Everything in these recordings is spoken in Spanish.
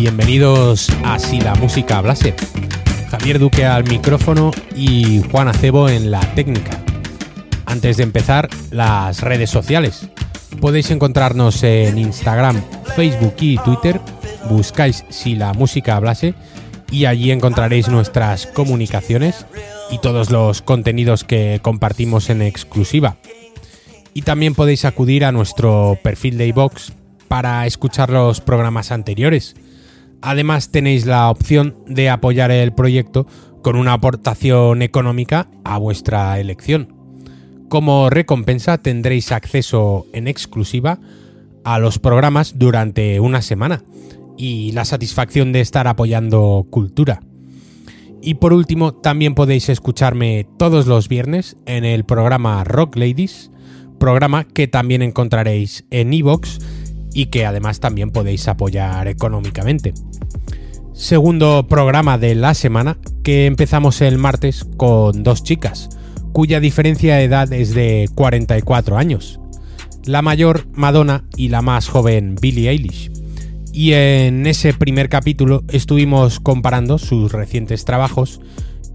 Bienvenidos a Si la música hablase. Javier Duque al micrófono y Juan Acebo en la técnica. Antes de empezar, las redes sociales. Podéis encontrarnos en Instagram, Facebook y Twitter. Buscáis Si la música hablase y allí encontraréis nuestras comunicaciones y todos los contenidos que compartimos en exclusiva. Y también podéis acudir a nuestro perfil de iVox para escuchar los programas anteriores. Además tenéis la opción de apoyar el proyecto con una aportación económica a vuestra elección. Como recompensa tendréis acceso en exclusiva a los programas durante una semana y la satisfacción de estar apoyando cultura. Y por último, también podéis escucharme todos los viernes en el programa Rock Ladies, programa que también encontraréis en iVoox y que además también podéis apoyar económicamente. Segundo programa de la semana que empezamos el martes con dos chicas, cuya diferencia de edad es de 44 años. La mayor Madonna y la más joven Billie Eilish. Y en ese primer capítulo estuvimos comparando sus recientes trabajos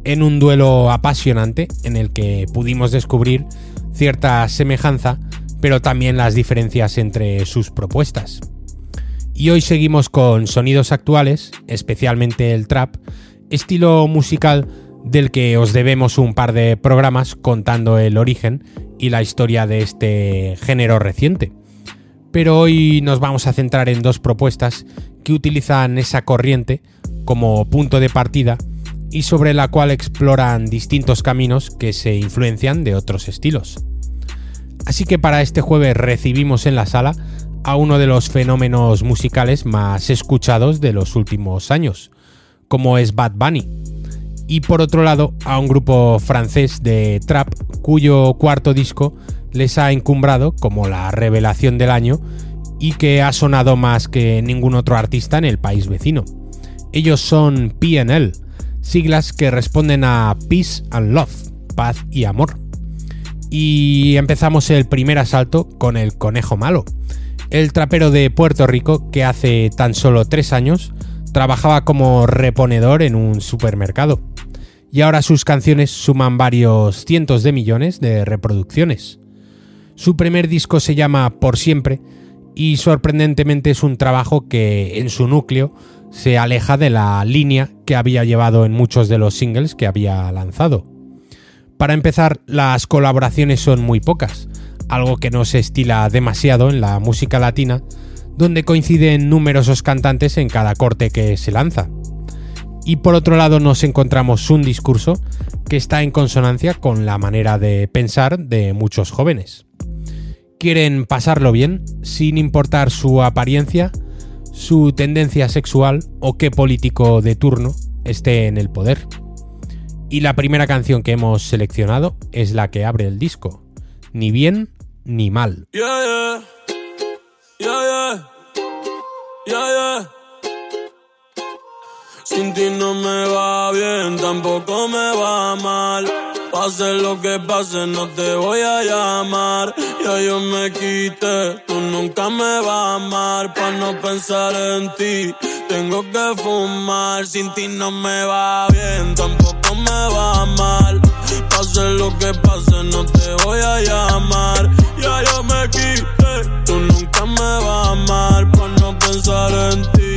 en un duelo apasionante en el que pudimos descubrir cierta semejanza, pero también las diferencias entre sus propuestas. Y hoy seguimos con sonidos actuales, especialmente el trap, estilo musical del que os debemos un par de programas contando el origen y la historia de este género reciente pero hoy nos vamos a centrar en dos propuestas que utilizan esa corriente como punto de partida y sobre la cual exploran distintos caminos que se influencian de otros estilos. Así que para este jueves recibimos en la sala a uno de los fenómenos musicales más escuchados de los últimos años, como es Bad Bunny, y por otro lado a un grupo francés de trap cuyo cuarto disco les ha encumbrado como la revelación del año y que ha sonado más que ningún otro artista en el país vecino. Ellos son PNL, siglas que responden a Peace and Love, paz y amor. Y empezamos el primer asalto con el Conejo Malo, el trapero de Puerto Rico que hace tan solo tres años trabajaba como reponedor en un supermercado. Y ahora sus canciones suman varios cientos de millones de reproducciones. Su primer disco se llama Por siempre y sorprendentemente es un trabajo que en su núcleo se aleja de la línea que había llevado en muchos de los singles que había lanzado. Para empezar, las colaboraciones son muy pocas, algo que no se estila demasiado en la música latina, donde coinciden numerosos cantantes en cada corte que se lanza. Y por otro lado nos encontramos un discurso que está en consonancia con la manera de pensar de muchos jóvenes quieren pasarlo bien, sin importar su apariencia, su tendencia sexual o qué político de turno esté en el poder. Y la primera canción que hemos seleccionado es la que abre el disco, Ni bien ni mal. Sin ti no me va bien, tampoco me va mal. Pase lo que pase, no te voy a llamar. Ya yo me quité, tú nunca me vas a amar. Pa' no pensar en ti, tengo que fumar. Sin ti no me va bien, tampoco me va mal. Pase lo que pase, no te voy a llamar. Ya yo me quité, tú nunca me vas a amar. Pa' no pensar en ti,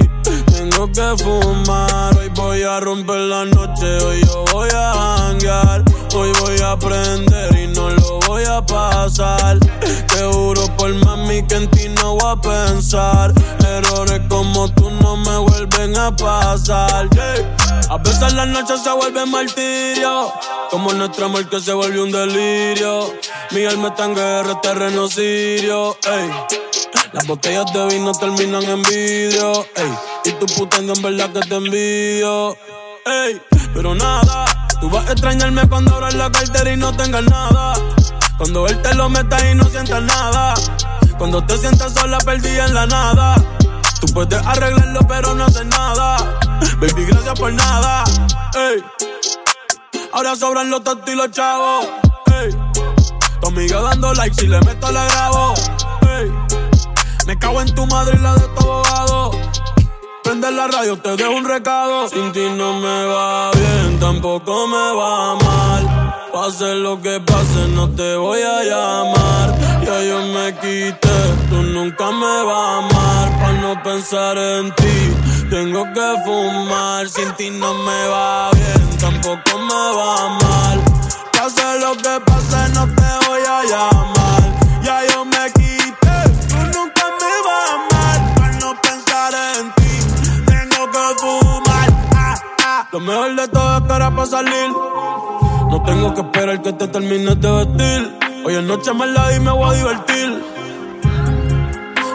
tengo que fumar. Hoy voy a romper la noche, hoy yo voy a hangar. Hoy voy a aprender y no lo voy a pasar. Te juro por mami que en ti no voy a pensar. Errores como tú no me vuelven a pasar. A veces la noche se vuelve martirio. Como nuestro amor que se volvió un delirio. Mi alma está en guerra, terreno sirio. Las botellas de vino terminan en vidrio. Y tu puta en verdad que te envidio. Pero nada Tú vas a extrañarme cuando abras la cartera y no tengas nada. Cuando él te lo meta y no sientas nada. Cuando te sientas sola, perdida en la nada. Tú puedes arreglarlo, pero no haces nada. Baby, gracias por nada. Ey. Ahora sobran los tontos y los chavos. Ey. Tu amiga dando like, si le meto la grabo. Ey. Me cago en tu madre y la de tu abogado. Prende la radio, te dejo un recado. Sin ti no me va bien, tampoco me va mal. Pase lo que pase, no te voy a llamar. Ya yo me quité, tú nunca me vas a amar. Para no pensar en ti, tengo que fumar. Sin ti no me va bien, tampoco me va mal. Pase lo que pase, no te voy a llamar. Ya yo me quité, tú nunca me vas a amar. Para no pensar en ti, tengo que fumar. Ah, ah. Lo mejor de todo es pa' salir. No tengo que esperar que te termines de vestir. Hoy en noche me la y me voy a divertir.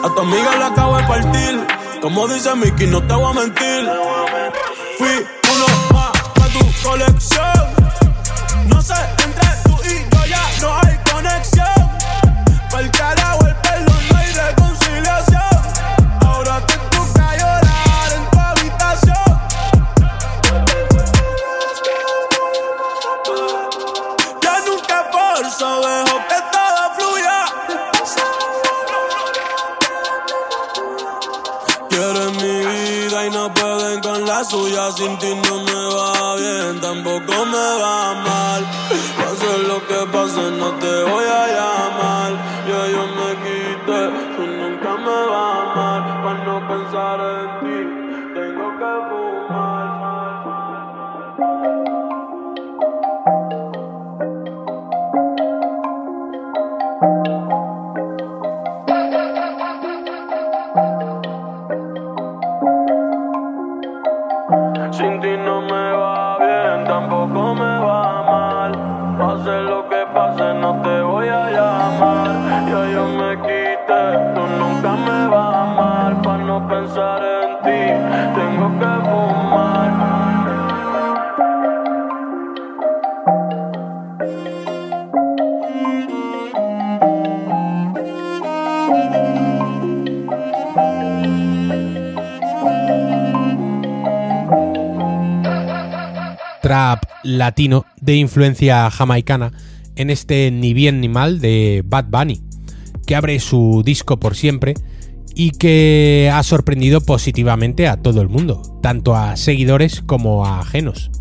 A tu amiga la acabo de partir. Como dice Mickey, no te voy a mentir. Fui uno más para tu colección. No sé, entre tú y yo ya no hay conexión. Para el suya. Sin ti no me va bien, tampoco me va mal. Pase lo que pase, no te voy a llamar. Ya yo me quité, tú nunca me vas a amar. Para no pensar en ti, latino de influencia jamaicana en este Ni bien ni mal de Bad Bunny, que abre su disco por siempre y que ha sorprendido positivamente a todo el mundo, tanto a seguidores como a ajenos.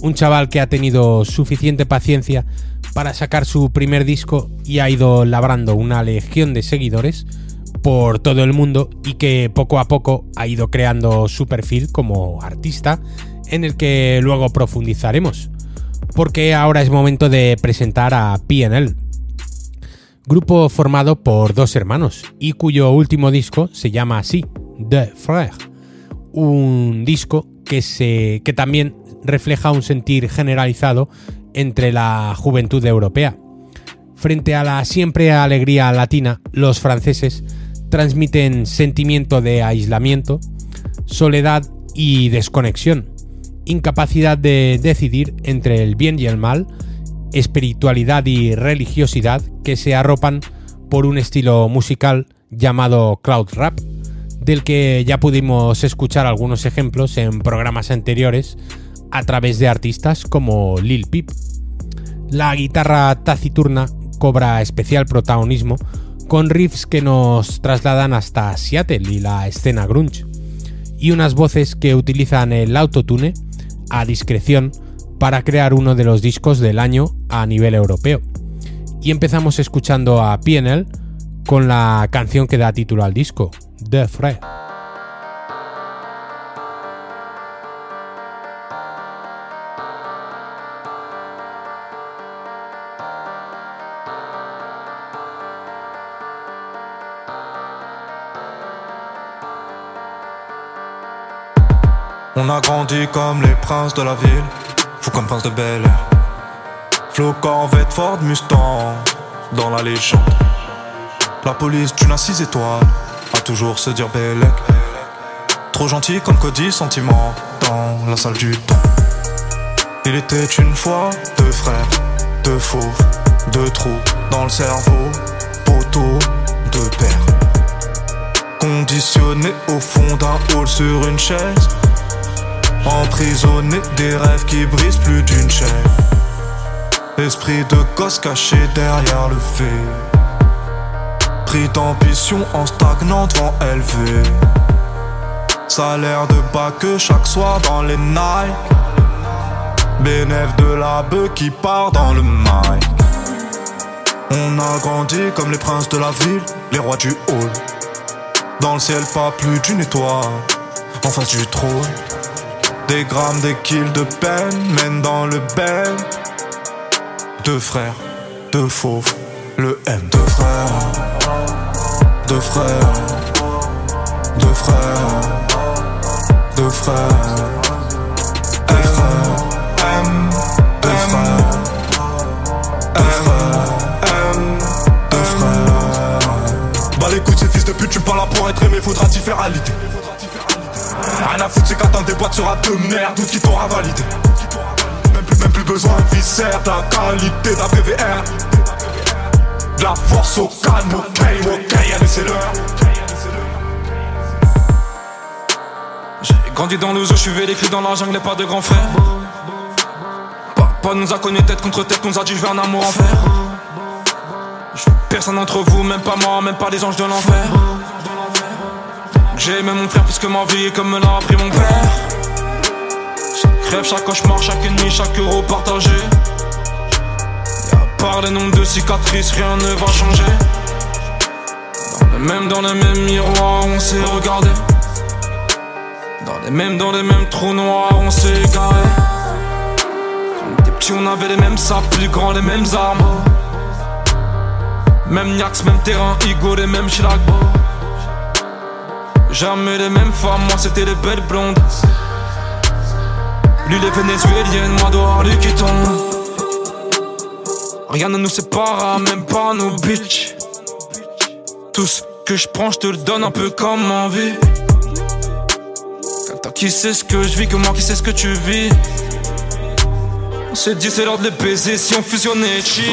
Un chaval que ha tenido suficiente paciencia para sacar su primer disco y ha ido labrando una legión de seguidores por todo el mundo y que poco a poco ha ido creando su perfil como artista en el que luego profundizaremos, porque ahora es momento de presentar a PNL, grupo formado por dos hermanos y cuyo último disco se llama así, The Frère, un disco que, se, que también refleja un sentir generalizado entre la juventud europea. Frente a la siempre alegría latina, los franceses transmiten sentimiento de aislamiento, soledad y desconexión, incapacidad de decidir entre el bien y el mal, espiritualidad y religiosidad que se arropan por un estilo musical llamado cloud rap, del que ya pudimos escuchar algunos ejemplos en programas anteriores a través de artistas como Lil Peep. La guitarra taciturna cobra especial protagonismo con riffs que nos trasladan hasta Seattle y la escena grunge, y unas voces que utilizan el autotune a discreción para crear uno de los discos del año a nivel europeo. Y empezamos escuchando a PNL con la canción que da título al disco, The Frère. On a grandi comme les princes de la ville, fou comme prince de Bel Air. Flo Corvette Ford Mustang, dans la légende. La police d'une à six étoiles, a toujours se dire Bellec. Trop gentil comme Cody, sentiment dans la salle du temps. Il était une fois deux frères, deux fauves, deux trous dans le cerveau, poteau, deux pères. Conditionné au fond d'un hall sur une chaise. Emprisonné des rêves qui brisent plus d'une chaîne. Esprit de gosse caché derrière le fait. Pris d'ambition en stagnant devant élevé. Salaire de bas que chaque soir dans les Nike. Bénéf de la bœuf qui part dans le mic. On a grandi comme les princes de la ville, les rois du hall. Dans le ciel, pas plus d'une étoile. En face du trône, des grammes, des kills de peine mènent dans le bel. Deux frères, deux fauves, le M. Deux frères, deux frères, deux frères, deux frères. Deux frères, M, deux frères, deux frères, M, deux frères. Bah l'écoute, ces fils de pute, tu pas là pour être aimé, faudra t'y faire à l'idée. Rien à foutre, c'est qu'attendre des boîtes sera de merde, tout qui t'aura validé. Même plus, même plus besoin de viscère, la qualité d'un PVR. De la force au calme, ok, ok, allez, c'est l'heure. J'ai grandi dans le zoo, je suis vécu dans la jungle, pas de grand frère. Papa nous a connus tête contre tête, nous a dit je veux un amour en fer. Personne d'entre vous, même pas moi, même pas les anges de l'enfer. J'ai aimé mon frère plus que ma vie, comme me l'a appris mon père. Chaque rêve, chaque cauchemar, chaque nuit, chaque euro partagé. Et à part les nombres de cicatrices, rien ne va changer. Dans le même, dans le même miroir, on s'est regardé. Dans les mêmes, dans les mêmes trous noirs, on s'est égaré. Quand on était petits, on avait les mêmes sables, plus grands, les mêmes armes. Même Niax, même terrain, Igo, les mêmes Chirac. Jamais les mêmes femmes, moi c'était les belles blondes. Lui les vénézuéliennes, moi dehors lui qui tombe. Rien ne nous séparera, même pas nos bitches. Tout ce que je prends, je te le donne un peu comme envie. Toi qui sais ce que je vis, que moi qui sais ce que tu vis. On s'est dit c'est l'heure de les baiser si on fusionnait chill.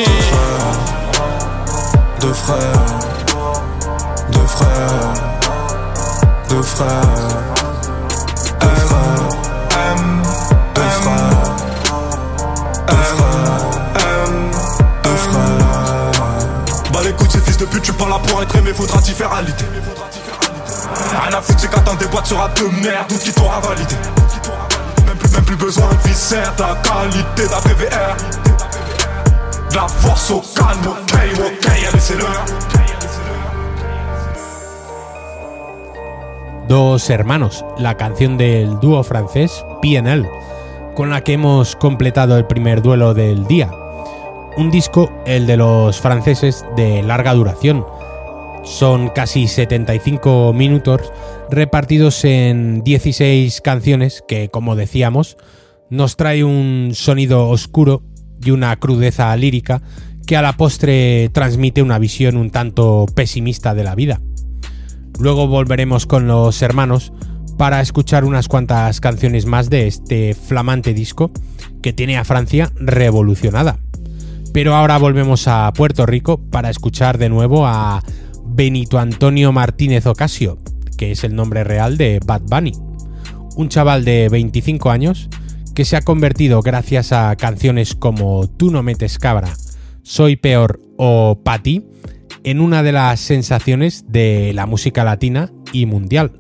Deux frères, deux frères, deux frères, deux frères, M, deux frères, deux frères, M, deux frères. Bah l'écoute, ces fils de pute, tu pas là pour être aimé, faudra t'y faire à l'idée. Rien à foutre, c'est qu'attendre des boîtes sera de merde, tout qui t'aura validé. Même plus, même plus besoin de viscère, de la qualité d'un PVR. De la force au calme, ok, ok, allez, c'est l'heure. Dos hermanos, la canción del dúo francés PNL, con la que hemos completado el primer duelo del día. Un disco, el de los franceses, de larga duración. Son casi 75 minutos repartidos en 16 canciones que, como decíamos, nos trae un sonido oscuro y una crudeza lírica que a la postre transmite una visión un tanto pesimista de la vida. Luego volveremos con los hermanos para escuchar unas cuantas canciones más de este flamante disco que tiene a Francia revolucionada. Pero ahora volvemos a Puerto Rico para escuchar de nuevo a Benito Antonio Martínez Ocasio, que es el nombre real de Bad Bunny. Un chaval de 25 años que se ha convertido gracias a canciones como Tú no metes cabra, Soy peor o Pati en una de las sensaciones de la música latina y mundial,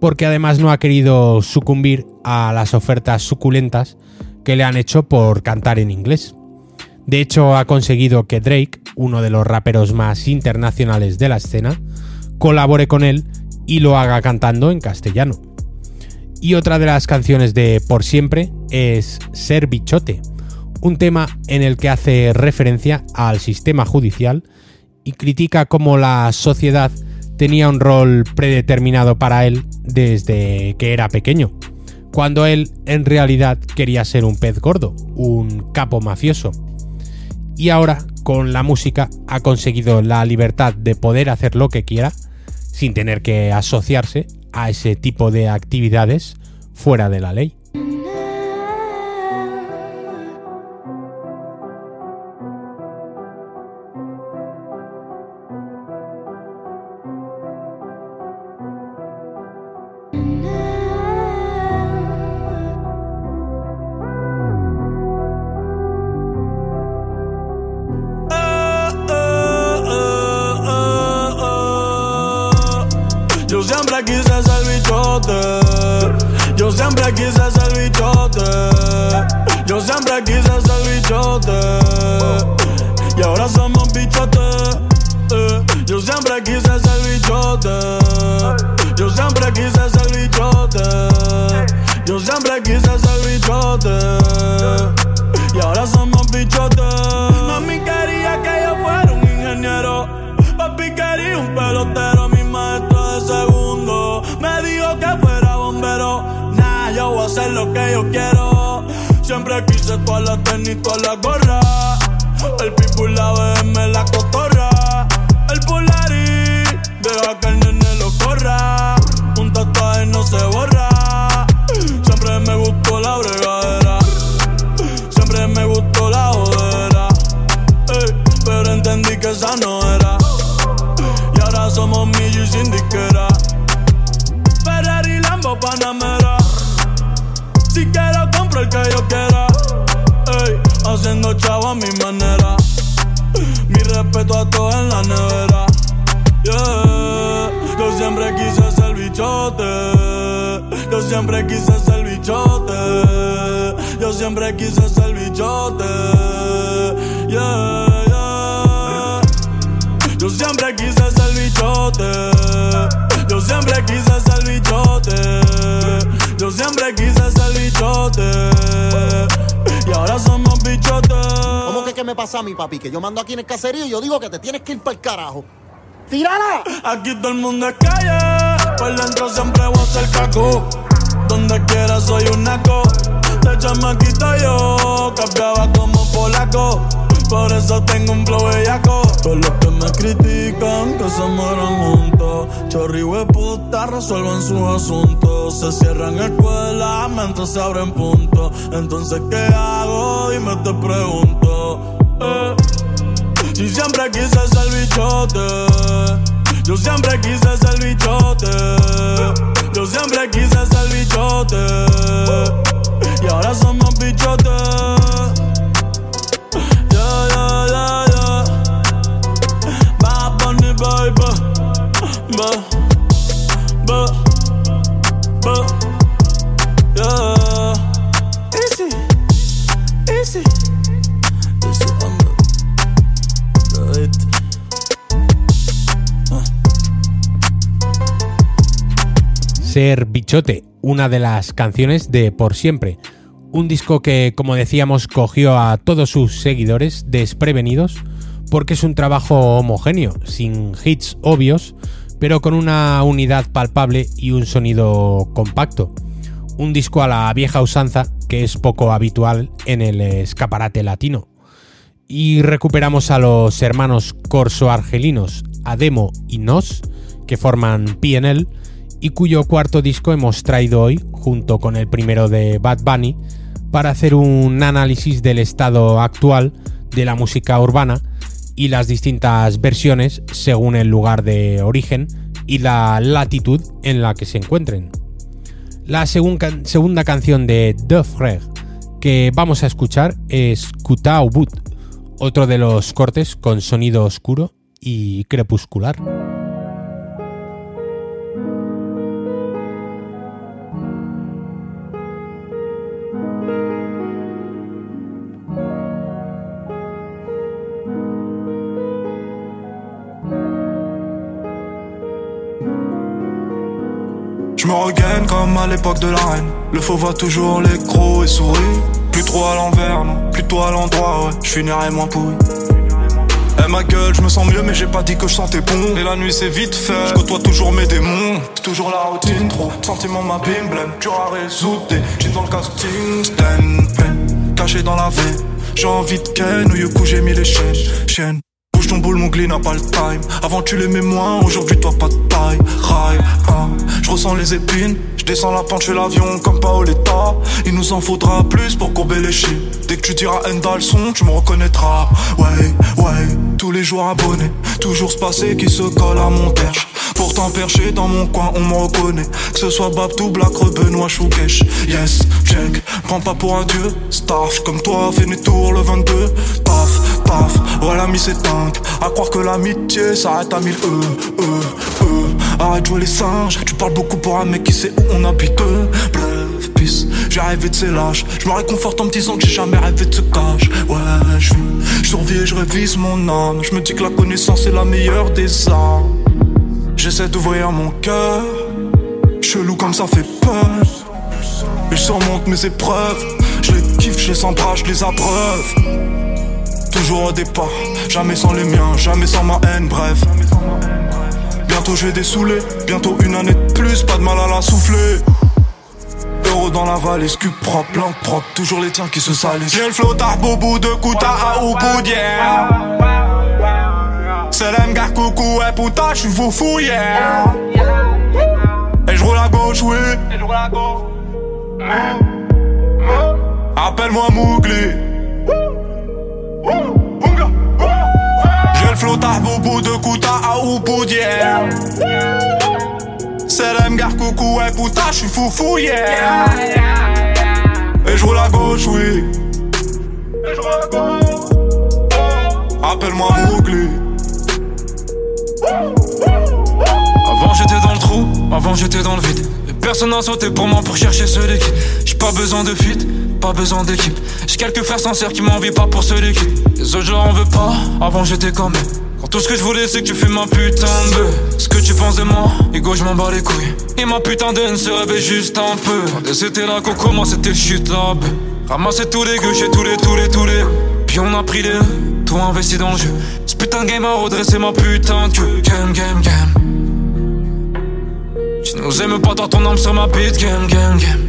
porque además no ha querido sucumbir a las ofertas suculentas que le han hecho por cantar en inglés. De hecho, ha conseguido que Drake, uno de los raperos más internacionales de la escena, colabore con él y lo haga cantando en castellano. Y otra de las canciones de Por Siempre es Ser Bichote, un tema en el que hace referencia al sistema judicial y critica cómo la sociedad tenía un rol predeterminado para él desde que era pequeño, cuando él en realidad quería ser un pez gordo, un capo mafioso. Y ahora, con la música, ha conseguido la libertad de poder hacer lo que quiera, sin tener que asociarse a ese tipo de actividades fuera de la ley. Yo siempre quise ser bichote. Y ahora somos bichotes. Mami quería que yo fuera un ingeniero. Papi quería un pelotero. Mi maestro de segundo me dijo que fuera bombero. Nah, yo voy a hacer lo que yo quiero. Siempre quise toda la tenis, toda la gorra. El people, la BM, la cotorra. Quise ser bichote. Yo siempre quise ser bichote. Yeah, yeah. Yo siempre quise ser bichote. Yo siempre quise ser bichote. Yo siempre quise ser bichote. Y ahora somos bichotes. ¿Cómo que qué me pasa a mi papi? Que yo mando aquí en el caserío y yo digo que te tienes que ir para el carajo. ¡Tírala! Aquí todo el mundo es calle. Por dentro siempre voy a ser caco. Donde quiera soy un naco. De chamaquito yo cambiaba como polaco. Por eso tengo un flow bellaco. Todos los que me critican que se mueran juntos. Chorri puta resuelvan sus asuntos. Se cierran escuelas mientras se abren puntos. Entonces, ¿qué hago? Dime, te pregunto. Eh. Si siempre quise ser bichote, yo siempre quise ser bichote, yo siempre quise ser bichote, y ahora somos bichotes. Bichote, una de las canciones de Por Siempre. Un disco que, como decíamos, cogió a todos sus seguidores desprevenidos porque es un trabajo homogéneo, sin hits obvios, pero con una unidad palpable y un sonido compacto. Un disco a la vieja usanza que es poco habitual en el escaparate latino. Y recuperamos a los hermanos corso-argelinos Ademo y Nos, que forman PNL, y cuyo cuarto disco hemos traído hoy, junto con el primero de Bad Bunny, para hacer un análisis del estado actual de la música urbana y las distintas versiones según el lugar de origen y la latitud en la que se encuentren. La segun- segunda canción de The Frère que vamos a escuchar es Kutao Boot, otro de los cortes con sonido oscuro y crepuscular. Me regaine comme à l'époque de la reine. Le faux voit toujours les crocs et sourit. Plus trop à l'envers, non, plutôt à l'endroit, ouais. Je finirai moins pourri. Eh ma gueule, je me sens mieux, mais j'ai pas dit que je sentais bon. Et la nuit c'est vite fait, je côtoie toujours mes démons. Toujours la routine, trop. Sentiment ma blême, dur à résoudre. Des jeans dans le casting, stand, pen, caché dans la veine. J'ai envie de ken, ou you coup j'ai mis les chaînes. Ton boule, n'a pas le time. Avant tu l'aimais moins, aujourd'hui toi pas de taille. Rail, ah, je ressens les épines. Je descends la pente, fais l'avion comme Paoletta. Il nous en faudra plus pour courber les chiens. Dès que tu diras Enda son, tu me reconnaîtras. Ouais, ouais, tous les jours abonné. Toujours ce passé qui se colle à mon perche. Pourtant perché dans mon coin, on me reconnaît. Que ce soit Babtou, Black, Benoît, Choukesh. Yes, check, prends pas pour un dieu. Starch comme toi, fais des tours le 22. Paf, paf, voilà mis c'est. À croire que l'amitié s'arrête à mille E, E, E. Arrête de jouer les singes, tu parles beaucoup pour un mec qui sait où on habite. Bluff, j'ai rêvé de ces lâches. Je me réconforte en me disant que j'ai jamais rêvé de ce cache. Ouais, je survis et je révise mon âme. Je me dis que la connaissance est la meilleure des armes. J'essaie d'ouvrir mon cœur. Chelou comme ça fait peur. Et je surmonte mes épreuves. Je les kiffe, je les embrasse, je les abreuve. Toujours au départ, jamais sans les miens, jamais sans ma haine, bref. Bientôt je vais dessouler, bientôt une année de plus, pas de mal à la souffler. Euro dans la valise, cul propre, langue propre, toujours les tiens qui se salissent. J'ai le flot bout de Kuta à Uboudière. Salam gars coucou, et putain, j'suis foufou, yeah. Et j'roule à gauche, oui. Et j'roule à gauche. Appelle-moi Mougli. J'ai le flot bout de Kuta à Uboudière. Salam gars coucou, et putain, j'suis foufou, yeah. Et j'roule à gauche, oui. Et j'roule à gauche. Appelle-moi Mougli. Avant j'étais dans le trou, avant j'étais dans le vide. Personne n'a sauté pour moi pour chercher ce liquide. J'ai pas besoin de fuite, pas besoin d'équipe. J'ai quelques frères sincères qui m'envient pas pour ce liquide. Les autres je leur en veux pas, avant j'étais comme eux. Quand tout ce que je voulais c'est que tu fais ma putain de. Ce que tu penses de moi, Ego je m'en bats les couilles. Et ma putain de se réveille juste un peu. C'était là qu'on commençait c'était chute là Ramasser tous les gueux chez tous les, tous les, tous les. Puis on a pris les tout investi dans le jeu. Putain de game a redressé ma putain de queue. Game, game, game. Tu nous aimes pas, toi ton âme sur ma bite. Game, game, game.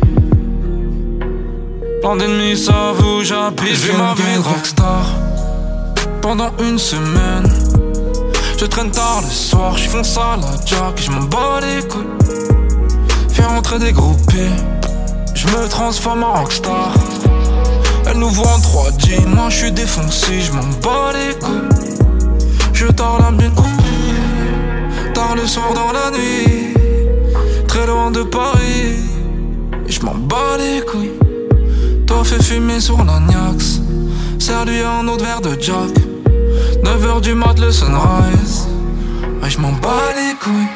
Plein d'ennemis savent où j'habite. Je vis ma vie de rockstar pendant une semaine. Je traîne tard le soir, je fonce à la jack, je m'en bats les couilles. Fais rentrer des groupés, je me transforme en rockstar. Elle nous voit en 3D, moi je suis défoncé, je m'en bats les couilles. Je tard l'âme d'une tard le soir dans la nuit, très loin de Paris. Et je m'en bats les couilles. Toi fais fumer sur l'agnax, serre-lui un autre verre de Jack. 9h du mat le sunrise, ouais je m'en bats les couilles.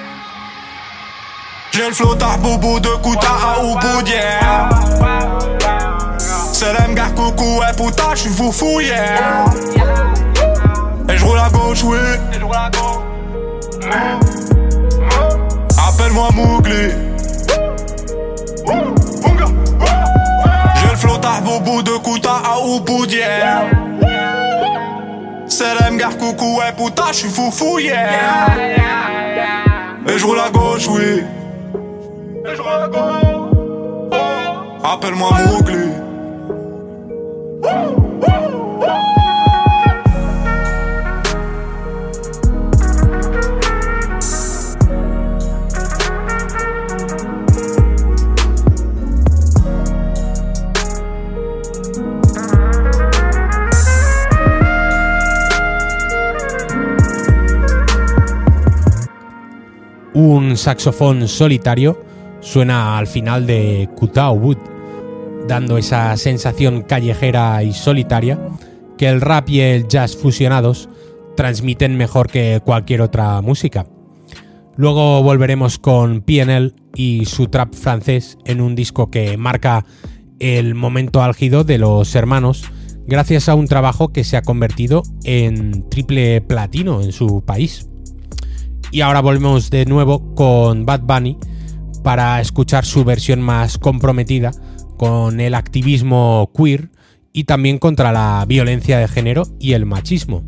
J'ai le flot boubou de Kuta à Uboudière. Salam gars coucou, et putain, j'suis foufou, yeah. Et j'roule à gauche, oui. À gauche. Appelle-moi Mougli. J'ai le flot boubou de Kuta à Uboudière. Salam gars coucou, et putain, j'suis foufou, yeah. Et j'roule à gauche, oui. Et j'roule à gauche. Appelle-moi Mougli. Un saxofón solitario suena al final de Kutao Wood, dando esa sensación callejera y solitaria que el rap y el jazz fusionados transmiten mejor que cualquier otra música. Luego volveremos con PNL y su trap francés en un disco que marca el momento álgido de los hermanos gracias a un trabajo que se ha convertido en triple platino en su país. Y ahora volvemos de nuevo con Bad Bunny para escuchar su versión más comprometida con el activismo queer y también contra la violencia de género y el machismo.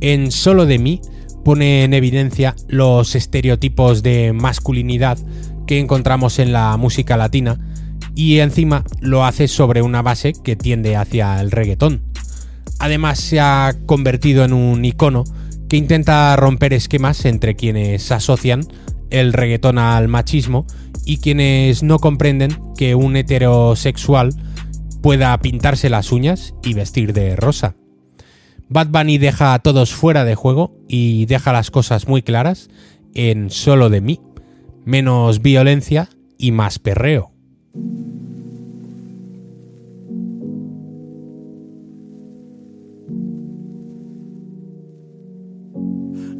En Solo de mí pone en evidencia los estereotipos de masculinidad que encontramos en la música latina y encima lo hace sobre una base que tiende hacia el reggaetón. Además se ha convertido en un icono que intenta romper esquemas entre quienes asocian el reggaetón al machismo y quienes no comprenden que un heterosexual pueda pintarse las uñas y vestir de rosa. Bad Bunny deja a todos fuera de juego y deja las cosas muy claras en solo de mí, menos violencia y más perreo.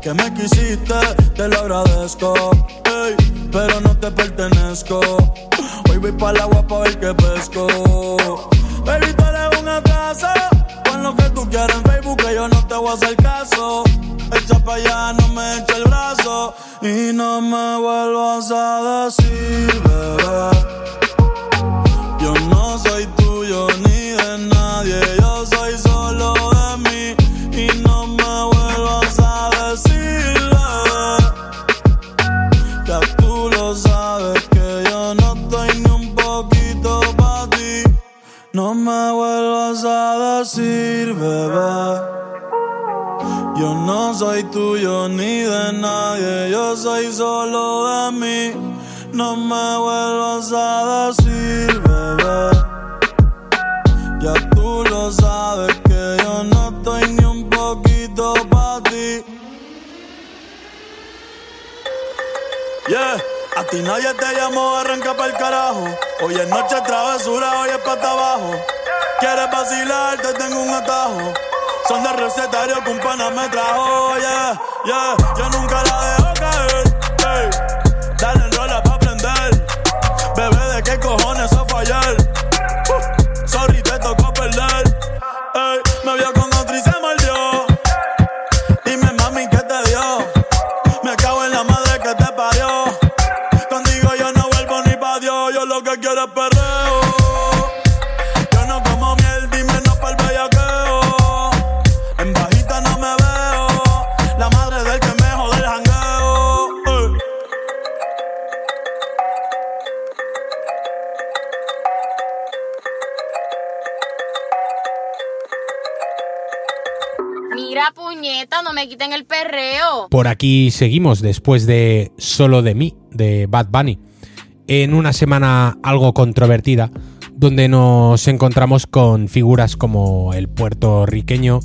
Que me quisiste, te lo agradezco. Pero no te pertenezco. Hoy voy para el agua pa' ver qué pesco. Baby, tú eres un atraso. Pon lo que tú quieras en Facebook, que yo no te voy a hacer caso. Echa pa' allá, no me echa el brazo. Y no me vuelvas a decir, bebé. No soy tuyo ni de nadie, yo soy solo de mí. No me vuelvas a decir, bebé. Ya tú lo sabes que yo no estoy ni un poquito para ti. Yeah, a ti nadie te llamó, arranca para el carajo. Hoy es noche travesura, hoy es para abajo. Quieres vacilar, te tengo un atajo. Son de recetario que un me trajo, yeah, yeah. Yo nunca la dejo caer, hey. Dale en rola pa' aprender. Bebé, ¿de qué cojones a fallar? Quiten el perreo. Por aquí seguimos después de Solo de mí, de Bad Bunny, en una semana algo controvertida, donde nos encontramos con figuras como el puertorriqueño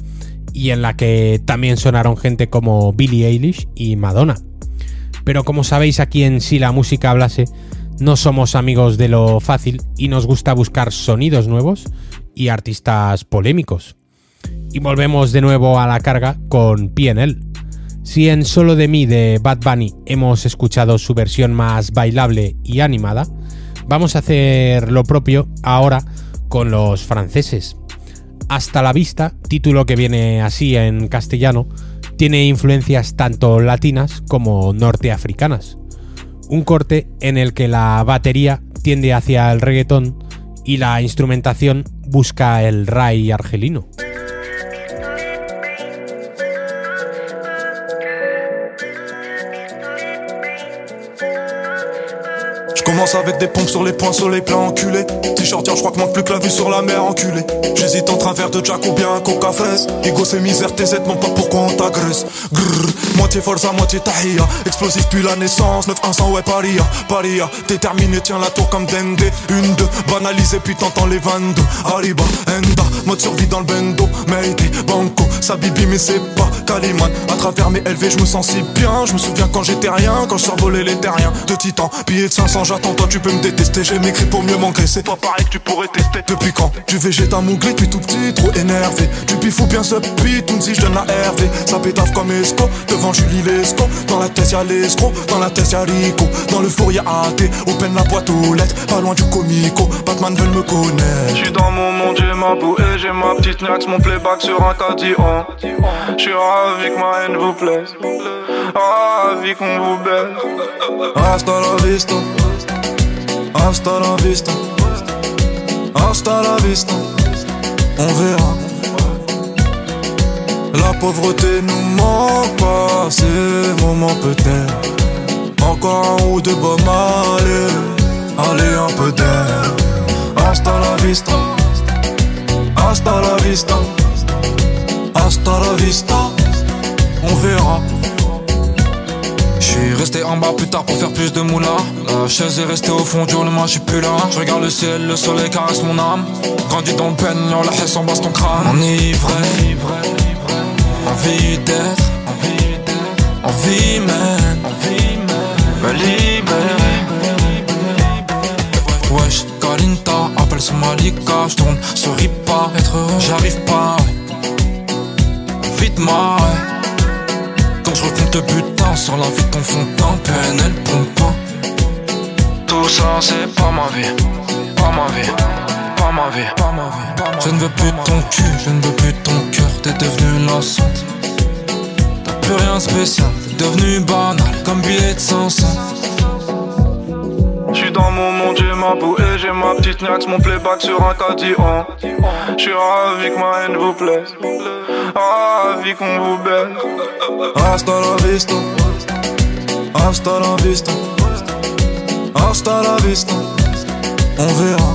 y en la que también sonaron gente como Billie Eilish y Madonna. Pero como sabéis aquí en Si la música hablase, no somos amigos de lo fácil y nos gusta buscar sonidos nuevos y artistas polémicos. Y volvemos de nuevo a la carga con PNL. Si en Solo de mí de Bad Bunny hemos escuchado su versión más bailable y animada, vamos a hacer lo propio ahora con los franceses. Hasta la vista, título que viene así en castellano, tiene influencias tanto latinas como norteafricanas. Un corte en el que la batería tiende hacia el reggaetón y la instrumentación busca el ray argelino. Commence avec des pompes sur les poings, soleil plein enculé. T-shirt, je crois que manque plus que la vue sur la mer enculé. J'hésite entre un verre de Jack ou bien un coca fraise. Ego c'est misère, tes aides, non pas pourquoi on t'agresse? Grrr, moitié forza, moitié tahia. Explosif depuis la naissance, 9-100, ouais, paria. Paria, déterminé, tiens la tour comme Dende. Une, deux, banalisé, puis t'entends les 22. Arriba, Enda, mode survie dans le bendo. Mayday, banco, ça bibi, mais c'est pas Caliman, à travers mes LV, je me sens si bien. Je me souviens quand j'étais rien, quand je survolais les terriens. De titan, billets de 500, j'attends, toi tu peux me détester. J'ai m'écrit pour mieux m'engraisser. Pas pareil que tu pourrais tester. Depuis quand Tu végètes un mougli depuis tout petit, trop énervé. Du bifou bien ce tout si je donne la RV. Ça pétave comme esco, devant Julie Lesco. Dans la tête y'a l'escroc, dans la tête y'a Rico. Dans le four y'a AT, open la boîte aux lettres. Pas loin du comico, Batman veut me connaître. J'suis dans mon monde, j'ai ma bouée, j'ai ma petite nax, mon playback sur un cadillon. J'suis ravi que ma haine vous plaise. Ravi qu'on vous. Hasta la vista. Hasta la vista. Hasta la vista. On verra. La pauvreté nous manque pas, ces moments peut-être. Encore un ou deux bombes, allez, allez un peu d'air. Hasta la vista, hasta la vista, hasta la vista, verra. J'suis resté en bas plus tard pour faire plus de moula. La chaise est restée au fond du moi j'suis plus là. Je regarde le ciel, le soleil caresse mon âme. Grandi dans le peignon, la haisse en ton crâne. Enivré, envie d'être, envie même, me libérer. Wesh, Kalinta, appelle ce Malika, j'tourne, souris pas, être heureux, j'arrive pas. Vite moi, je recompte sur vie de fond en peine, elle pompe pas. Tout ça c'est pas ma vie, pas ma vie, pas ma vie, pas ma vie. Je ne veux plus ton cul, je ne veux plus ton cœur, t'es devenu lassante. T'as plus rien de spécial, t'es devenu banal, comme billet de 500. J'suis dans mon monde, j'ai ma bouée, j'ai ma petite nax, mon playback sur un cadillon. J'suis ravi que ma haine vous plaise, ravi qu'on vous baise. Hasta la vista, hasta la vista, hasta la vista, on verra.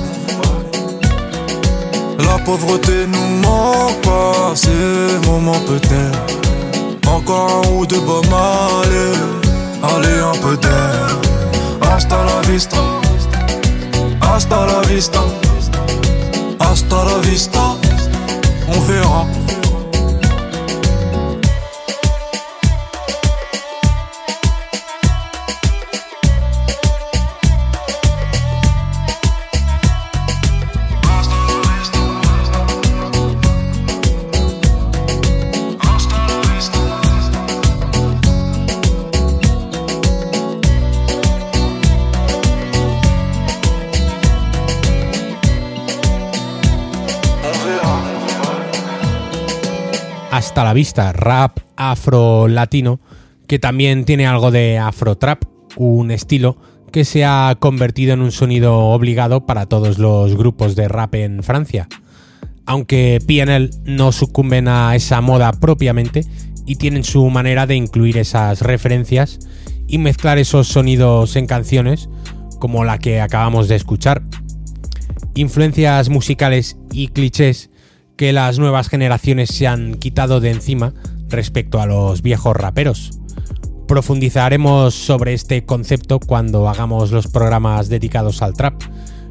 La pauvreté nous manque pas, ces moments peut-être. Encore un ou deux bombes, allez, allez un peu d'air. Hasta la vista, hasta la vista, hasta la vista, on verra. Hasta la vista, rap afro-latino, que también tiene algo de afro-trap, un estilo que se ha convertido en un sonido obligado para todos los grupos de rap en Francia. Aunque PNL no sucumben a esa moda propiamente y tienen su manera de incluir esas referencias y mezclar esos sonidos en canciones como la que acabamos de escuchar. Influencias musicales y clichés que las nuevas generaciones se han quitado de encima respecto a los viejos raperos. Profundizaremos sobre este concepto cuando hagamos los programas dedicados al trap,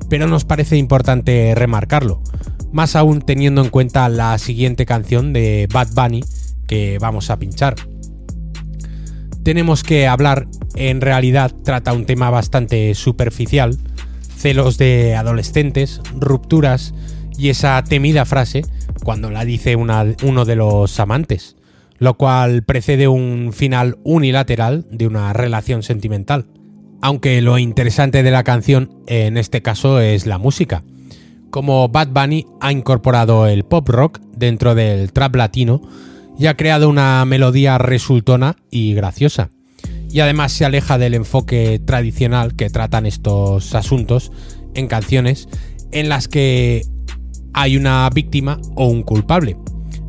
pero nos parece importante remarcarlo, más aún teniendo en cuenta la siguiente canción de Bad Bunny que vamos a pinchar. Tenemos que hablar, en realidad trata un tema bastante superficial, celos de adolescentes, rupturas y esa temida frase cuando la dice uno de los amantes, lo cual precede un final unilateral de una relación sentimental. Aunque lo interesante de la canción en este caso es la música. Como Bad Bunny ha incorporado el pop rock dentro del trap latino y ha creado una melodía resultona y graciosa. Y además se aleja del enfoque tradicional que tratan estos asuntos en canciones en las que hay una víctima o un culpable.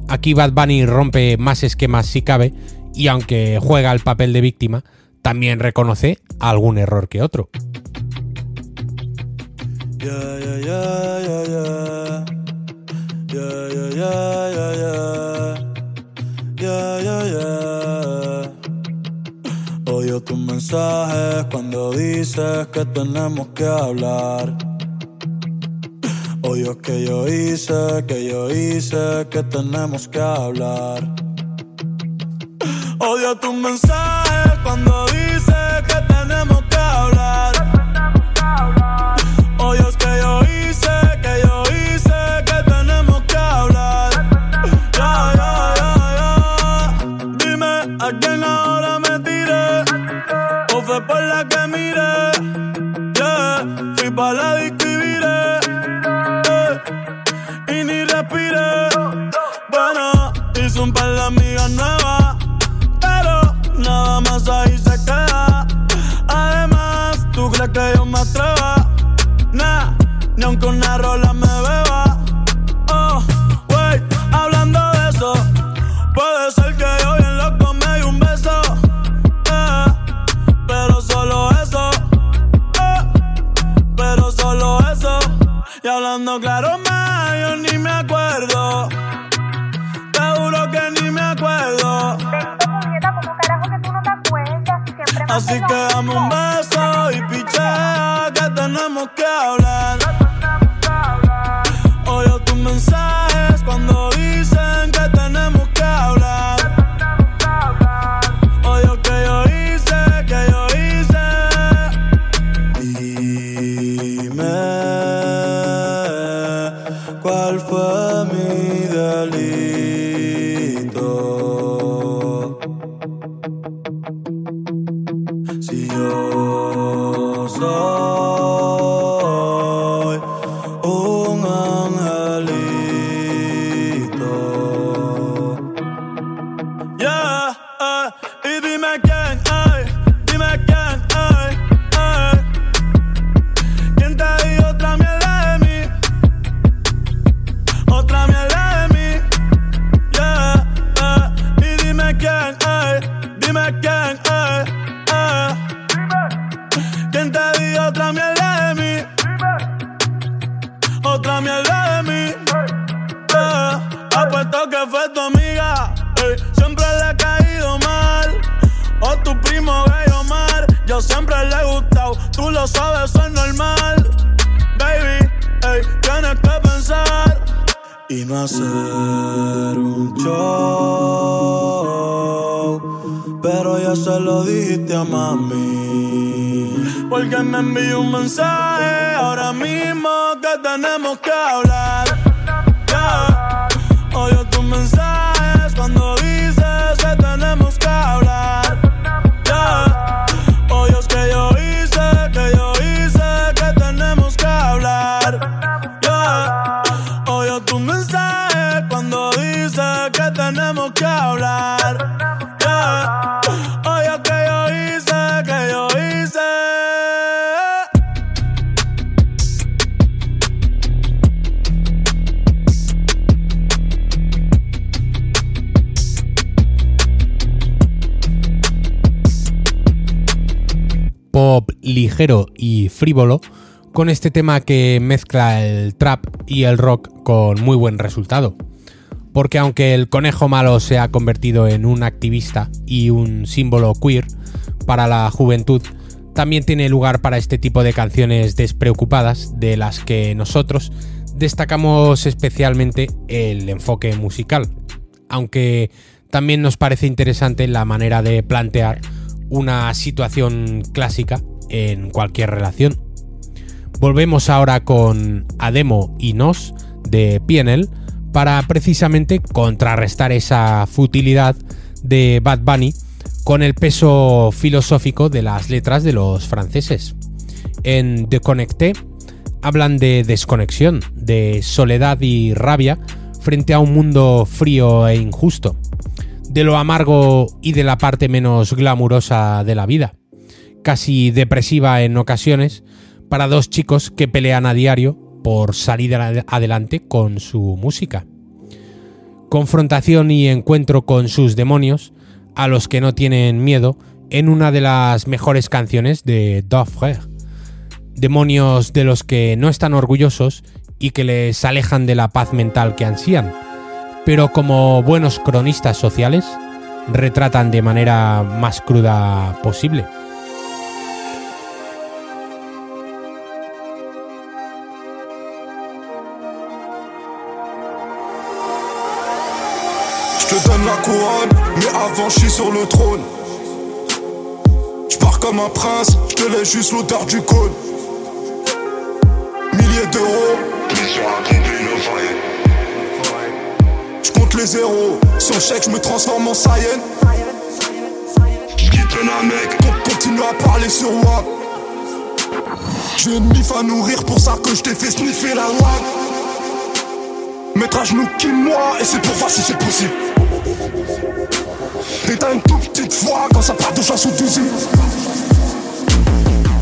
Aquí Bad Bunny rompe más esquemas si cabe y aunque juega el papel de víctima, también reconoce algún error que otro. Odio tus mensajes cuando dices que tenemos que hablar. Odio que yo hice, que yo hice, que tenemos que hablar. Odio tus mensajes cuando dices y frívolo, con este tema que mezcla el trap y el rock con muy buen resultado. Porque aunque el conejo malo se ha convertido en un activista y un símbolo queer para la juventud, también tiene lugar para este tipo de canciones despreocupadas de las que nosotros destacamos especialmente el enfoque musical, aunque también nos parece interesante la manera de plantear una situación clásica en cualquier relación. Volvemos ahora con Ademo y Nos de PNL para precisamente contrarrestar esa futilidad de Bad Bunny con el peso filosófico de las letras de los franceses. En De Connecté hablan de desconexión, de soledad y rabia frente a un mundo frío e injusto, de lo amargo y de la parte menos glamurosa de la vida, casi depresiva en ocasiones, para dos chicos que pelean a diario por salir adelante con su música. Confrontación y encuentro con sus demonios, a los que no tienen miedo, en una de las mejores canciones de Frère. Demonios de los que no están orgullosos y que les alejan de la paz mental que ansían, pero como buenos cronistas sociales, retratan de manera más cruda posible. Avant je suis sur le trône. Je pars comme un prince, je te laisse juste l'odeur du cône. Milliers d'euros. Je compte les zéros, sans chèque je me transforme en Saiyan. Je quitte un mec, continue à parler sur moi. J'ai une mif à nourrir pour ça que je t'ai fait sniffer la loi. Mettre à genoux qui moi et c'est pour voir si c'est possible. T'as une toute petite foi quand ça part de chansons d'usine.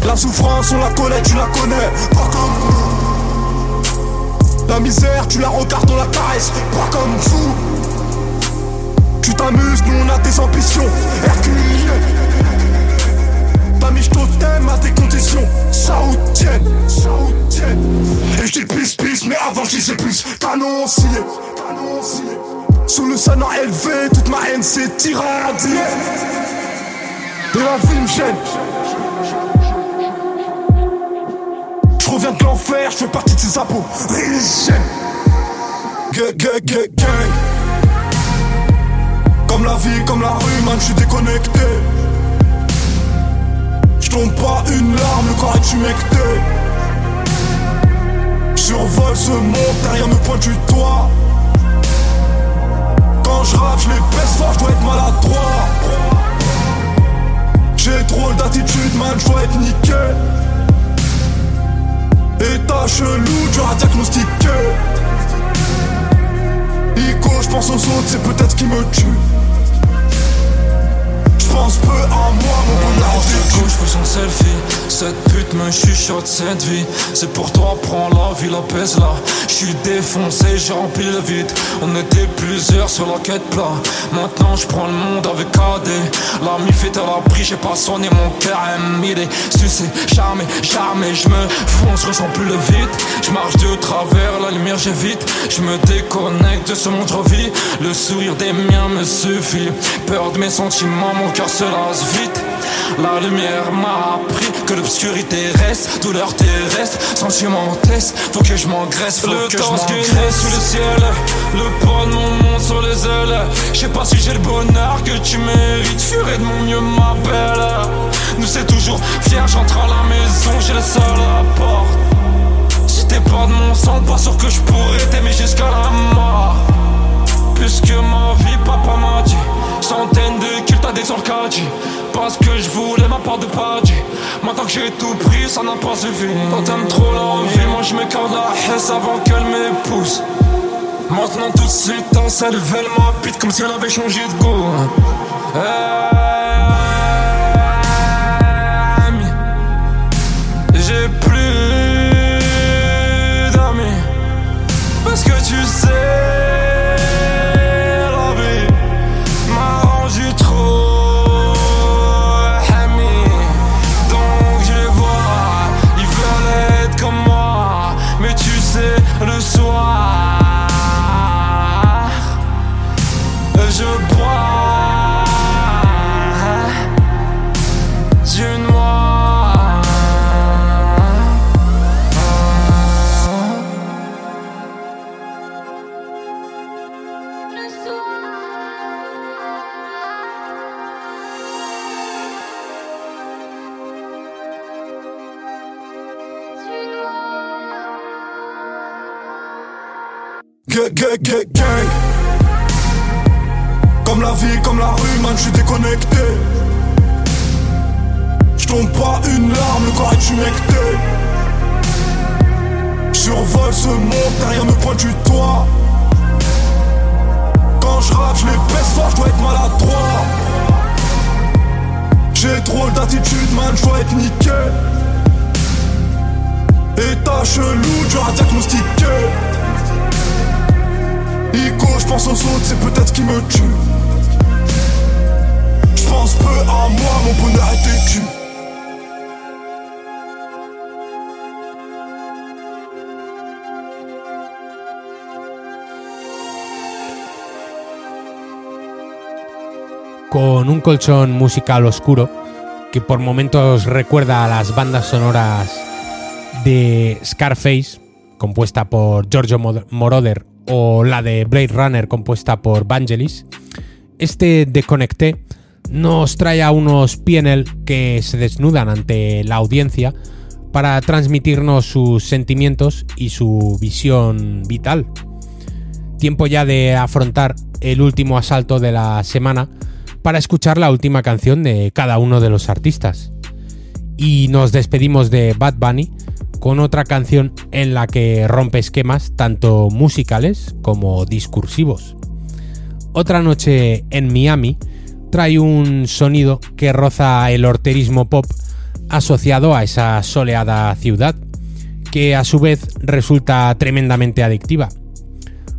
La souffrance, on la connaît, tu la connais, pas comme nous. La misère, tu la regardes, on la caresse, pas comme fou. Tu t'amuses, nous on a des ambitions, Hercule. T'as mis t'aime à tes conditions, saoudiennes, saoudiennes. Et je dis pisse pisse, mais avant je disais plus, canon canon Sous le sang élevé, toute ma haine s'est irradiée. Et la vie me gêne. Je reviens de l'enfer, je fais partie de ses abos. Gang, gang, gang, gang. Comme la vie, comme la rue, man, je suis déconnecté. Je tombe pas une larme, le corps est humecté. Survole ce monde, derrière me pointe du doigt. Quand je rappe, je les fort, je dois être maladroit. J'ai trop d'attitude, man, je dois être niqué. État chelou, dur à diagnostiquer. Ico, je pense aux autres, c'est peut-être qui me tue pense peu à moi, mon bon je fais son selfie. Cette pute me chuchote cette vie. C'est pour toi, prends la vie, la pèse là. Je suis défoncé, j'ai rempli le vide. On était plusieurs sur la quête plat. Maintenant, je prends le monde avec AD. La mif est à l'abri, j'ai pas sonné mon cœur. Il est sucé, jamais, jamais. Je me fonce, ressens plus le vide. Je marche de travers, la lumière j'évite. Je me déconnecte de ce monde, je Le sourire des miens me suffit. Peur de mes sentiments, mon cœur se lasse vite. La lumière m'a appris que l'obscurité reste, douleur terrestre, sentiment test, faut que je m'engraisse, faut le que temps je sous le ciel, le poids de mon monde sur les ailes. Je sais pas si j'ai le bonheur que tu mérites, ferai de mon mieux ma belle. Nous c'est toujours fier, j'entre à la maison, j'ai le seul à la porte. Si t'es pas de mon sang, pas sûr que je pourrais t'aimer jusqu'à la mort. Puisque ma vie, papa m'a dit Centaines de kills, t'as des dit Parce que je voulais ma part de paddy. Maintenant que j'ai tout pris, ça n'a pas suffi t'aimes trop la vie, moi je m'écarte la haisse avant qu'elle m'épouse. Maintenant tout de suite, elle veut ma bite comme si elle avait changé de goût. Hey. Comme la vie, comme la rue, man, je suis déconnecté. Je tombe pas une larme, le corps est humecté. Survole ce monde, derrière me pointe du toit. Quand je rappe, je les baisse fort, je dois être maladroit. J'ai trop d'attitude, man, je dois être niqué. État chelou, dur à diagnostiquer. Ico, je pense aux autres, c'est peut-être qui me tue. Je pense peu à moi, mon. Con un colchón musical oscuro que por momentos recuerda a las bandas sonoras de Scarface, compuesta por Giorgio Moroder o la de Blade Runner compuesta por Vangelis, Este Deconecté nos trae a unos PNL que se desnudan ante la audiencia para transmitirnos sus sentimientos y su visión vital. Tiempo ya de afrontar el último asalto de la semana para escuchar la última canción de cada uno de los artistas. Y nos despedimos de Bad Bunny con otra canción en la que rompe esquemas tanto musicales como discursivos. Otra noche en Miami trae un sonido que roza el horterismo pop asociado a esa soleada ciudad, que a su vez resulta tremendamente adictiva.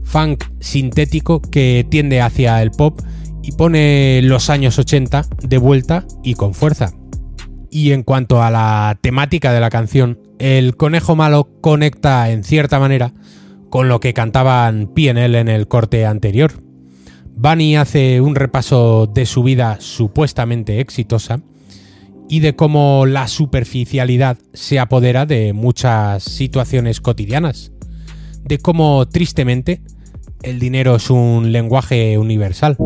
Funk sintético que tiende hacia el pop y pone los años 80 de vuelta y con fuerza. Y en cuanto a la temática de la canción, el conejo malo conecta en cierta manera con lo que cantaban PNL en el corte anterior. Bunny hace un repaso de su vida supuestamente exitosa y de cómo la superficialidad se apodera de muchas situaciones cotidianas, de cómo tristemente el dinero es un lenguaje universal.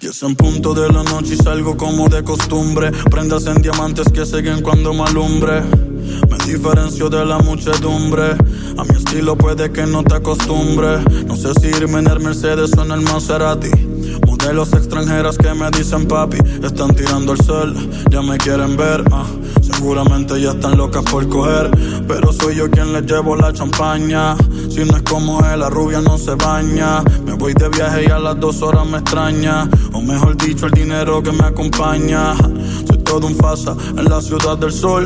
Diez en punto de la noche y salgo como de costumbre. Prendas en diamantes que siguen cuando me alumbre. Me diferencio de la muchedumbre. A mi estilo puede que no te acostumbre. No sé si irme en el Mercedes o en el Maserati. Modelos extranjeras que me dicen papi. Están tirando el sol, ya me quieren ver. Ah, seguramente ya están locas por coger. Pero soy yo quien les llevo la champaña. Si no es como él, la rubia no se baña. Me voy de viaje y a las dos horas me extraña. O mejor dicho, el dinero que me acompaña. Soy todo un fasa en la ciudad del sol.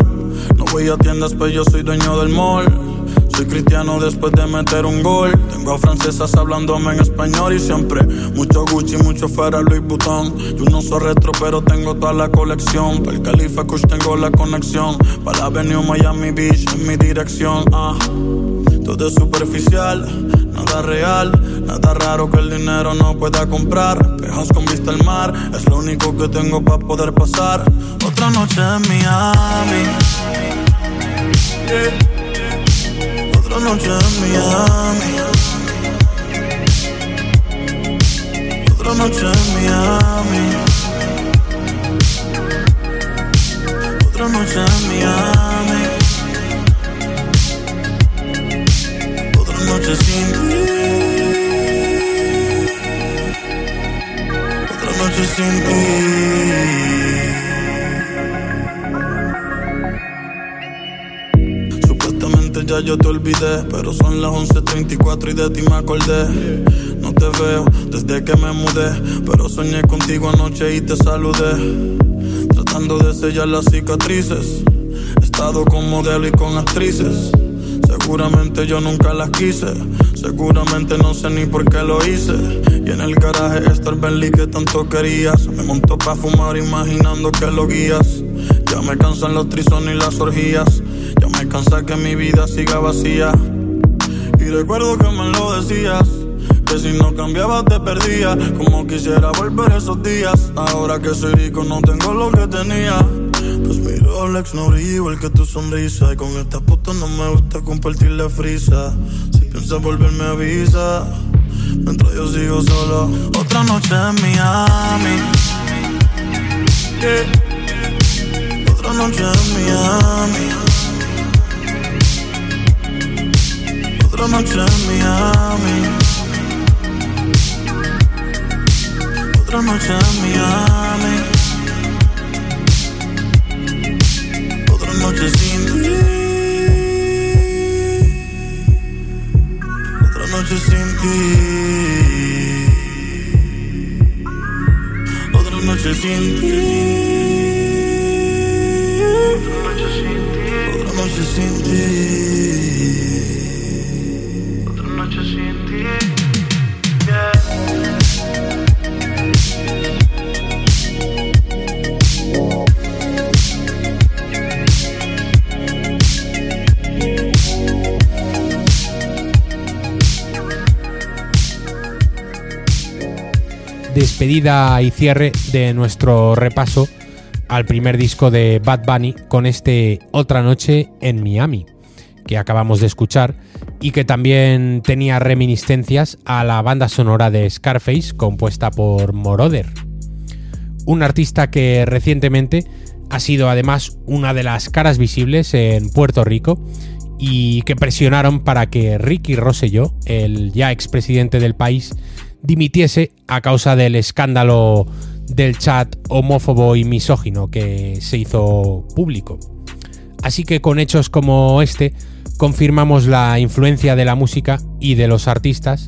No voy a tiendas, pero yo soy dueño del mall. Soy cristiano después de meter un gol. Tengo a francesas hablándome en español y siempre mucho Gucci, mucho fuera Louis Vuitton. Yo no soy retro, pero tengo toda la colección. Para el Califa Kush tengo la conexión. Para la Avenue Miami Beach en mi dirección. Ah. Todo es superficial, nada real, nada raro que el dinero no pueda comprar. Pejas con vista al mar, es lo único que tengo para poder pasar. Otra noche en Miami. Noche en Miami. Otra noche en Miami. Otra noche en Miami. Otra noche sin ti. Otra noche sin ti. Ya yo te olvidé, pero son las 11.34 y de ti me acordé. No te veo desde que me mudé, pero soñé contigo anoche y te saludé. Tratando de sellar las cicatrices, he estado con modelo y con actrices. Seguramente yo nunca las quise. Seguramente no sé ni por qué lo hice. Y en el garaje está el Bentley que tanto querías. Me montó pa' fumar imaginando que lo guías. Ya me cansan los trisones y las orgías. Ya me cansa que mi vida siga vacía. Y recuerdo que me lo decías. Que si no cambiabas te perdía. Como quisiera volver esos días. Ahora que soy rico no tengo lo que tenía. Pues mi Rolex no brilla igual que tu sonrisa. Y con esta puta no me gusta compartir la frisa. Si piensas volverme avisa. Mientras yo sigo solo. Otra noche en Miami. Yeah. Otra noche en Miami. Otra noche en Miami. Otra noche en Miami. Otra noche sin ti. Otra noche sin ti. Otra noche sin ti. Otra noche sin ti. Despedida y cierre de nuestro repaso al primer disco de Bad Bunny con este Otra Noche en Miami, que acabamos de escuchar y que también tenía reminiscencias a la banda sonora de Scarface compuesta por Moroder. Un artista que recientemente ha sido además una de las caras visibles en Puerto Rico y que presionaron para que Ricky Rosselló, el ya expresidente del país, dimitiese a causa del escándalo del chat homófobo y misógino que se hizo público. Así que con hechos como este confirmamos la influencia de la música y de los artistas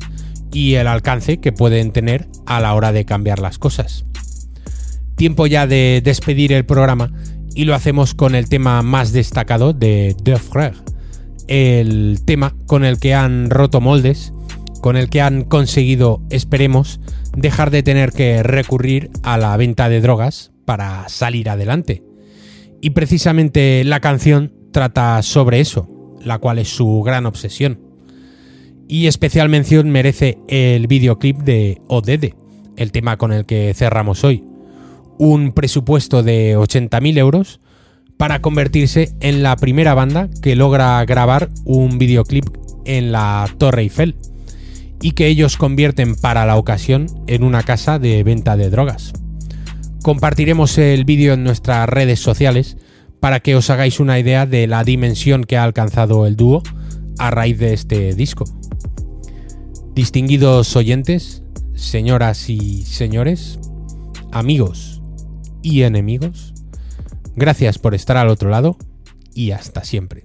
y el alcance que pueden tener a la hora de cambiar las cosas. Tiempo ya de despedir el programa y lo hacemos con el tema más destacado de De Frères, el tema con el que han roto moldes con el que han conseguido, esperemos, dejar de tener que recurrir a la venta de drogas para salir adelante. Y precisamente la canción trata sobre eso, la cual es su gran obsesión. Y especial mención merece el videoclip de Odede, el tema con el que cerramos hoy. Un presupuesto de 80.000 euros para convertirse en la primera banda que logra grabar un videoclip en la Torre Eiffel y que ellos convierten para la ocasión en una casa de venta de drogas. Compartiremos el vídeo en nuestras redes sociales para que os hagáis una idea de la dimensión que ha alcanzado el dúo a raíz de este disco. Distinguidos oyentes, señoras y señores, amigos y enemigos, gracias por estar al otro lado y hasta siempre.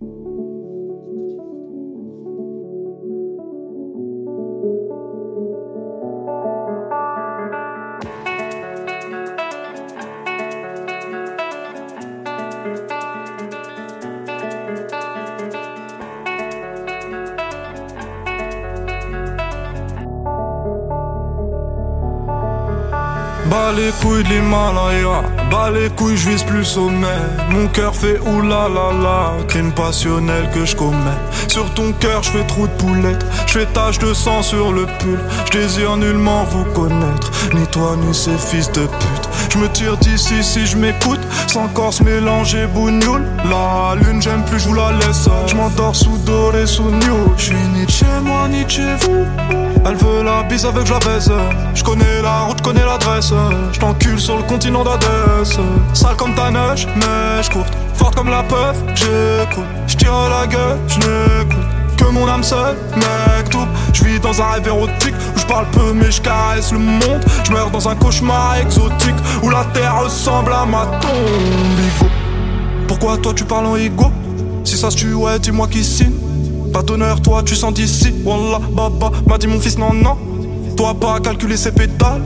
Bas les couilles de l'Himalaya, bas les couilles, je vise plus sommet. Mon cœur fait oulala la, crime passionnel que je commets. Sur ton cœur, je fais trou de poulette, je fais tache de sang sur le pull. Je désire nullement vous connaître, ni toi ni ces fils de pute. Je me tire d'ici si je m'écoute, sans corse mélanger bougnoule. La lune, j'aime plus, je vous la laisse. Je m'endors sous doré, sous new. Je suis ni chez moi, ni chez vous. Elle veut la bise avec je la baise. Je connais la route, connais l'adresse. Je t'encule sur le continent d'Adès. Sale comme ta neige, je courte. Forte comme la peuf, j'écoute. Je tire la gueule, je n'écoute. Que mon âme seule, mec tout. Je vis dans un rêve érotique où je parle peu mais je le monde. Je meurs dans un cauchemar exotique où la terre ressemble à ma tombe. Igo. Pourquoi toi tu parles en ego? Si ça se tue, ouais, dis-moi qui signe. Pas d'honneur, toi tu sens d'ici. Wallah, baba, m'a dit mon fils, non, non. Toi pas calculer ses pétales.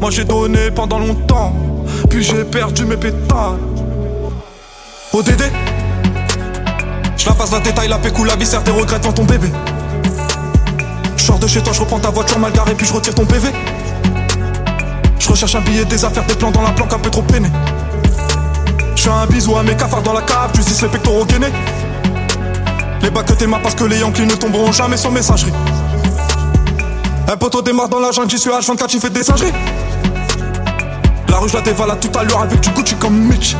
Moi j'ai donné pendant longtemps. Puis j'ai perdu mes pétales. ODD Je la passe la détail, la pécou, la viscère, tes regrets devant ton bébé. Je sors de chez toi, je reprends ta voiture mal garée, puis je retire ton PV. Je recherche un billet, des affaires, des plans dans la planque un peu trop peiné. Je fais un bisou à mes cafards dans la cave, tu sais les pectoraux gainés. Les bacs que t'aimas parce que les Yankees ne tomberont jamais sur messagerie. Un poteau démarre dans la jungle, j'y suis H24, j'y fais des singeries. La rue, je la dévalade tout à l'heure avec du Gucci comme Mitch.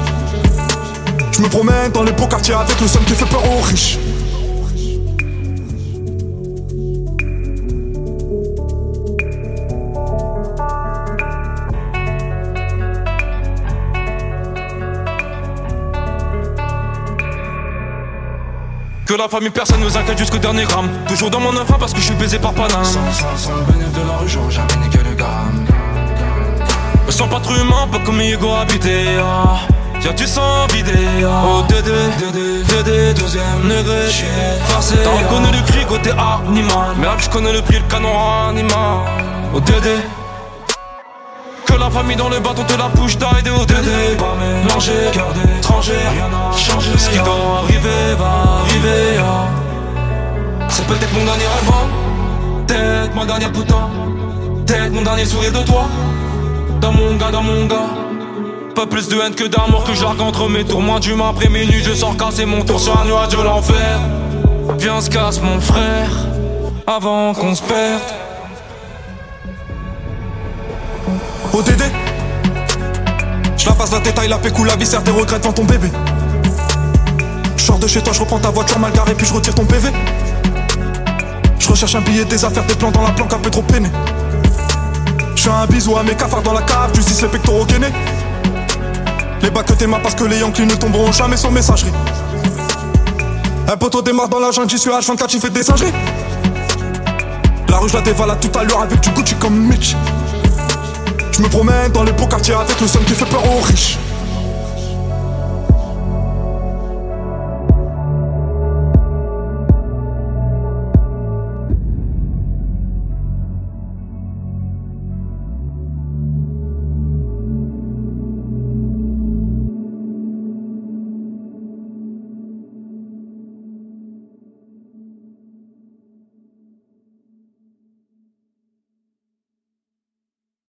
Je me promène dans les beaux quartiers avec le seum qui fait peur aux riches. Que la famille personne nous inquiète jusqu'au dernier gramme Toujours dans mon enfant parce que je suis baisé par Paname Sans, sans, sans le bénéfice de la rue, j'aurais jamais niqué le gramme Me sens pas trop humain, pas comme Hugo habité ah. Y'a du sang vidé ah. Oh Dédé, Dédé, Dédé, deuxième degré J'suis farcé T'as reconnu le cri côté animal. Mais là je connais le prix, le canon animal. Oh Dédé que la famille dans le bâton te la bouche taille de haut Dédé Pas mélangé, cœur d'étranger Rien n'a changé. Ce qui doit arriver va arriver ah. C'est peut-être mon dernier hein. Peut-être ma dernière putain. Peut-être mon dernier sourire de toi Dans mon gars, dans mon gars pas plus de haine que d'amour que j'argue entre mes tours Moi du après minuit je sors casser mon tour sur un nuage de l'enfer Viens se casse mon frère Avant qu'on se perde ODD Je la passe la détail, la pécou, la viscère, tes regrets devant ton bébé. Je sors de chez toi, je reprends ta voiture mal garée, puis je retire ton PV. Je recherche un billet, des affaires, des plans dans la planque, un peu trop peiné. Je un bisou à mes cafards dans la cave, justice les pectoraux gainés. Les bacs que t'aimes parce que les Yankees ne tomberont jamais sans messagerie. Un poteau démarre dans la jungle, j'y suis H24, j'y fais des singeries. La rue, je la dévalade tout à l'heure avec du Gucci comme Mitch. Je me promène dans les beaux quartiers avec le seul qui fait peur aux riches.